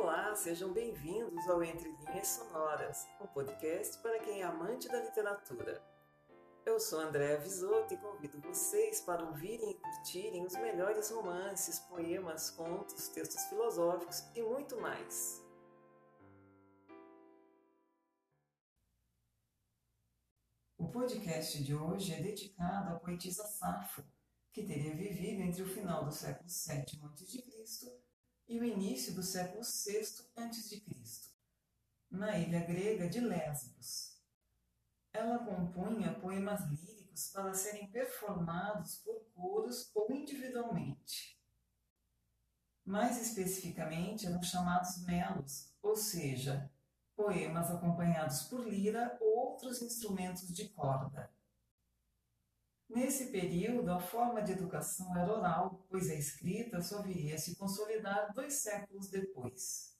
Olá, sejam bem-vindos ao Entre Linhas Sonoras, um podcast para quem é amante da literatura. Eu sou Andréa Visoto e convido vocês para ouvirem e curtirem os melhores romances, poemas, contos, textos filosóficos e muito mais. O podcast de hoje é dedicado à poetisa Safo, que teria vivido entre o final do século VII a.C. e o início do século VI a.C., na ilha grega de Lesbos. Ela compunha poemas líricos para serem performados por coros ou individualmente. Mais especificamente, eram chamados melos, ou seja, poemas acompanhados por lira ou outros instrumentos de corda. Nesse período, a forma de educação era oral, pois a escrita só viria a se consolidar dois séculos depois.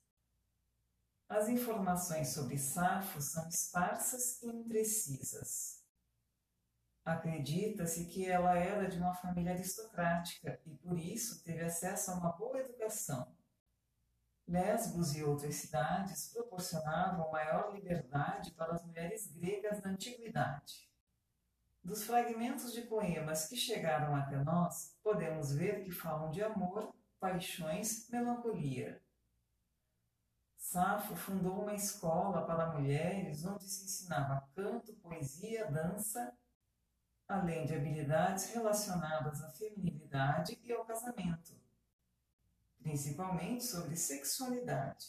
As informações sobre Safo são esparsas e imprecisas. Acredita-se que ela era de uma família aristocrática e por isso teve acesso a uma boa educação. Lesbos e outras cidades proporcionavam maior liberdade para as mulheres gregas da antiguidade. Dos fragmentos de poemas que chegaram até nós, podemos ver que falam de amor, paixões, melancolia. Safo fundou uma escola para mulheres onde se ensinava canto, poesia, dança, além de habilidades relacionadas à feminilidade e ao casamento, principalmente sobre sexualidade.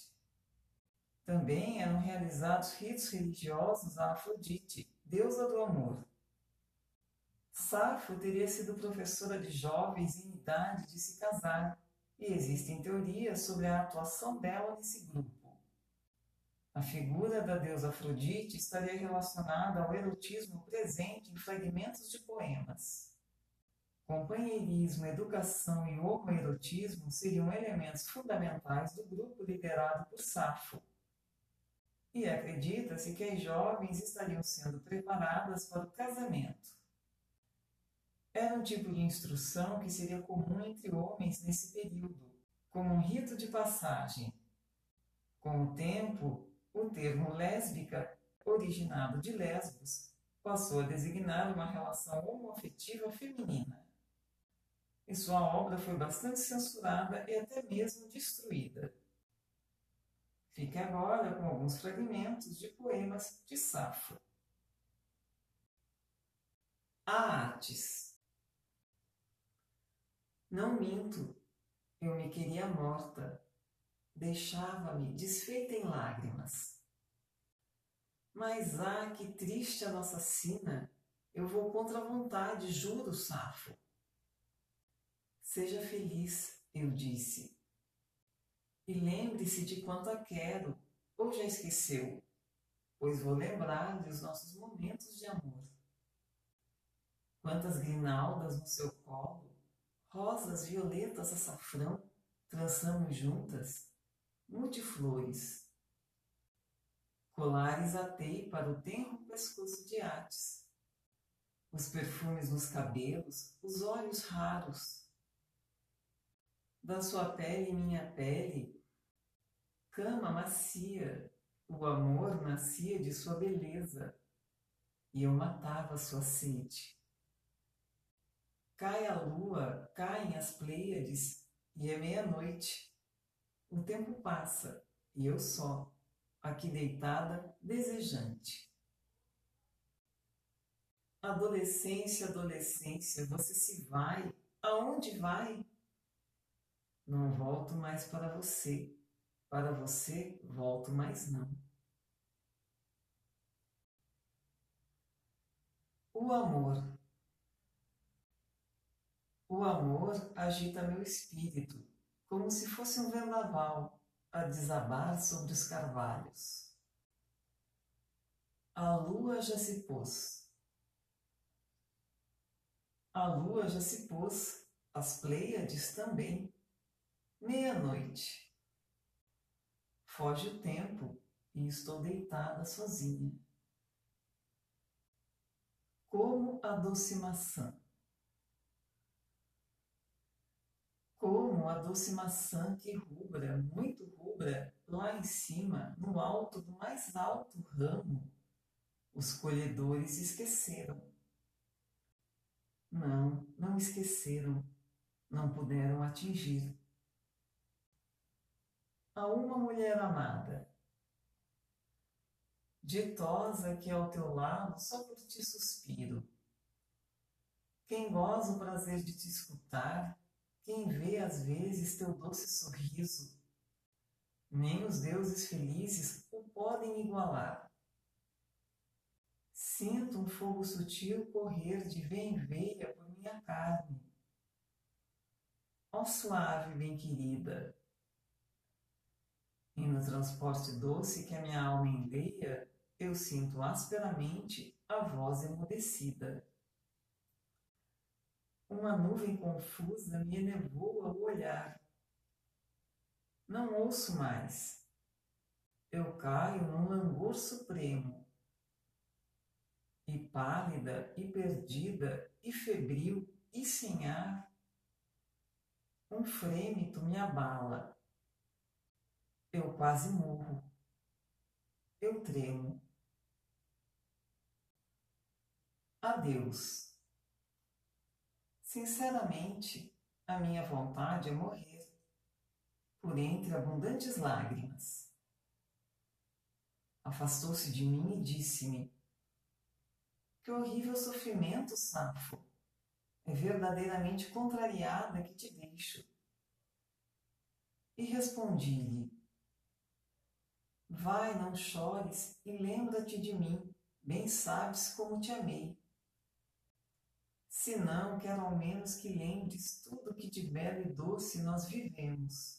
Também eram realizados ritos religiosos a Afrodite, deusa do amor. Safo teria sido professora de jovens em idade de se casar, e existem teorias sobre a atuação dela nesse grupo. A figura da deusa Afrodite estaria relacionada ao erotismo presente em fragmentos de poemas. Companheirismo, educação e homoerotismo seriam elementos fundamentais do grupo liderado por Safo. E acredita-se que as jovens estariam sendo preparadas para o casamento. Era um tipo de instrução que seria comum entre homens nesse período, como um rito de passagem. Com o tempo, o termo lésbica, originado de Lesbos, passou a designar uma relação homoafetiva feminina. E sua obra foi bastante censurada e até mesmo destruída. Fique agora com alguns fragmentos de poemas de Safo. A Atis Não minto, eu me queria morta, deixava-me desfeita em lágrimas. Mas ah, que triste a nossa sina! Eu vou contra a vontade, juro, Safo. Seja feliz, eu disse. E lembre-se de quanto a quero, ou já esqueceu, pois vou lembrar dos nossos momentos de amor. Quantas grinaldas no seu colo, rosas, violetas, açafrão, trançamos juntas multiflores. Colares atei para o tenro pescoço de Ates. Os perfumes nos cabelos, os olhos raros. Da sua pele minha pele, cama macia, o amor nascia de sua beleza, e eu matava sua sede. Cai a lua, caem as Pleiades, e é meia-noite o tempo passa e eu só, aqui deitada, desejante. Adolescência, adolescência, você se vai. Aonde vai? Não volto mais para você. Para você, volto mais não. O amor. O amor agita meu espírito como se fosse um vendaval a desabar sobre os carvalhos. A lua já se pôs. A lua já se pôs, as Pleiades também. Meia-noite. Foge o tempo e estou deitada sozinha. Como a doce maçã. Como a doce maçã que rubra, muito rubra, lá em cima, no alto do mais alto ramo, os colhedores esqueceram. Não, não esqueceram, não puderam atingir. A uma mulher amada, ditosa que ao teu lado só por ti suspiro. Quem goza o prazer de te escutar, quem vê às vezes teu doce sorriso, nem os deuses felizes o podem igualar. Sinto um fogo sutil correr de veia em veia por minha carne. Ó suave bem-querida, e no transporte doce que a minha alma enleia, eu sinto asperamente a voz emudecida. Uma nuvem confusa me enevoa o olhar. Não ouço mais. Eu caio num langor supremo. E pálida, e perdida, e febril, e sem ar, um frêmito me abala. Eu quase morro. Eu tremo. Adeus. Sinceramente, a minha vontade é morrer, por entre abundantes lágrimas. Afastou-se de mim e disse-me: Que horrível sofrimento, Safo! É verdadeiramente contrariada que te deixo. E respondi-lhe: Vai, não chores e lembra-te de mim, bem sabes como te amei. Se não, quero ao menos que lembres tudo que de belo e doce nós vivemos.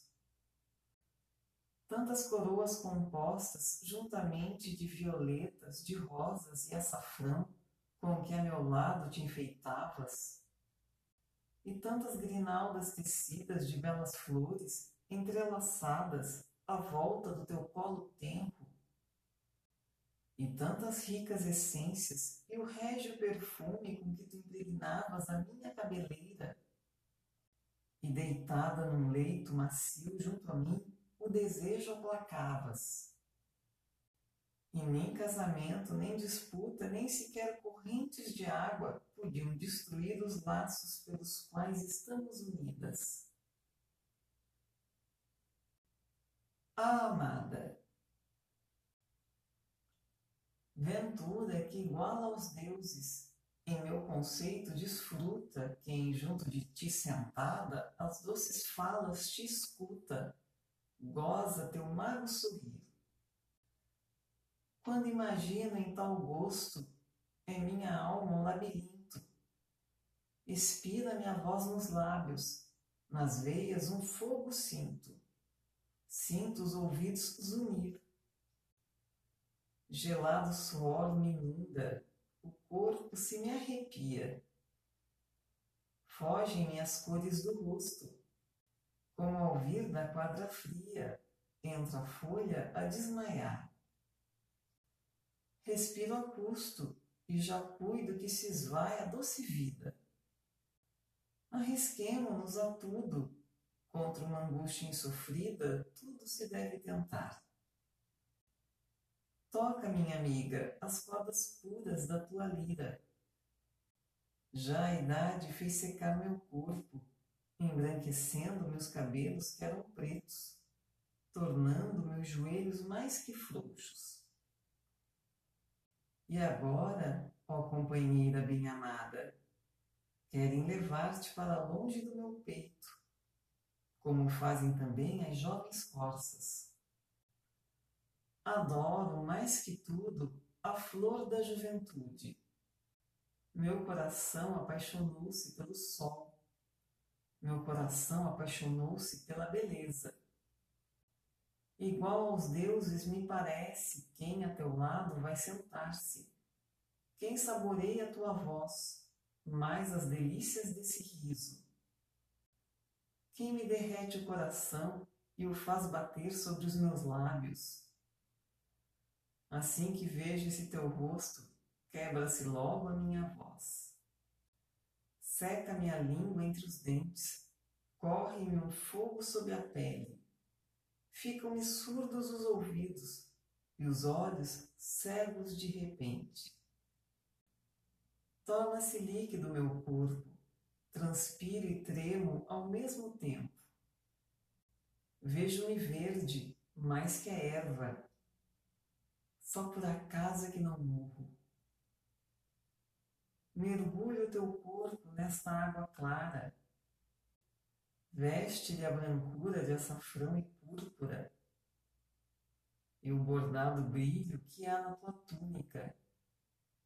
Tantas coroas compostas juntamente de violetas, de rosas e açafrão, com que a meu lado te enfeitavas, e tantas grinaldas tecidas de belas flores, entrelaçadas à volta do teu colo tempo, e tantas ricas essências e o régio perfume com que tu impregnavas a minha cabeleira. E deitada num leito macio junto a mim, o desejo aplacavas. E nem casamento, nem disputa, nem sequer correntes de água podiam destruir os laços pelos quais estamos unidas. Ah, amada, Ventura que iguala aos deuses, em meu conceito desfruta quem junto de ti sentada as doces falas te escuta, goza teu mago sorrir. Quando imagino em tal gosto, em minha alma um labirinto, expira minha voz nos lábios, nas veias um fogo sinto, sinto os ouvidos zunir Gelado suor me inunda, o corpo se me arrepia. Fogem-me as cores do rosto, como ao vir da quadra fria, entra a folha a desmaiar. Respiro a custo e já cuido que se esvai a doce vida. Arrisquemo-nos a tudo, contra uma angústia insofrida, tudo se deve tentar. Toca, minha amiga, as cordas puras da tua lira. Já a idade fez secar meu corpo, embranquecendo meus cabelos que eram pretos, tornando meus joelhos mais que frouxos. E agora, ó companheira bem-amada, querem levar-te para longe do meu peito, como fazem também as jovens corças Adoro mais que tudo a flor da juventude. Meu coração apaixonou-se pelo sol. Meu coração apaixonou-se pela beleza. Igual aos deuses me parece quem a teu lado vai sentar-se. Quem saboreia a tua voz, mais as delícias desse riso. Quem me derrete o coração e o faz bater sobre os meus lábios Assim que vejo esse teu rosto, quebra-se logo a minha voz. Seca minha língua entre os dentes, corre-me um fogo sob a pele. ficam-me surdos os ouvidos e os olhos cegos de repente. Torna-se líquido meu corpo, transpiro e tremo ao mesmo tempo. Vejo-me verde, mais que a erva, só por acaso é que não morro. Mergulho o teu corpo nesta água clara, veste-lhe a brancura de açafrão e púrpura, e o bordado brilho que há na tua túnica.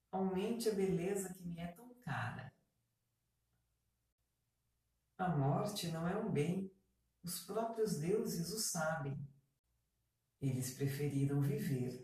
Aumente a beleza que me é tão cara. A morte não é um bem, os próprios deuses o sabem. Eles preferiram viver.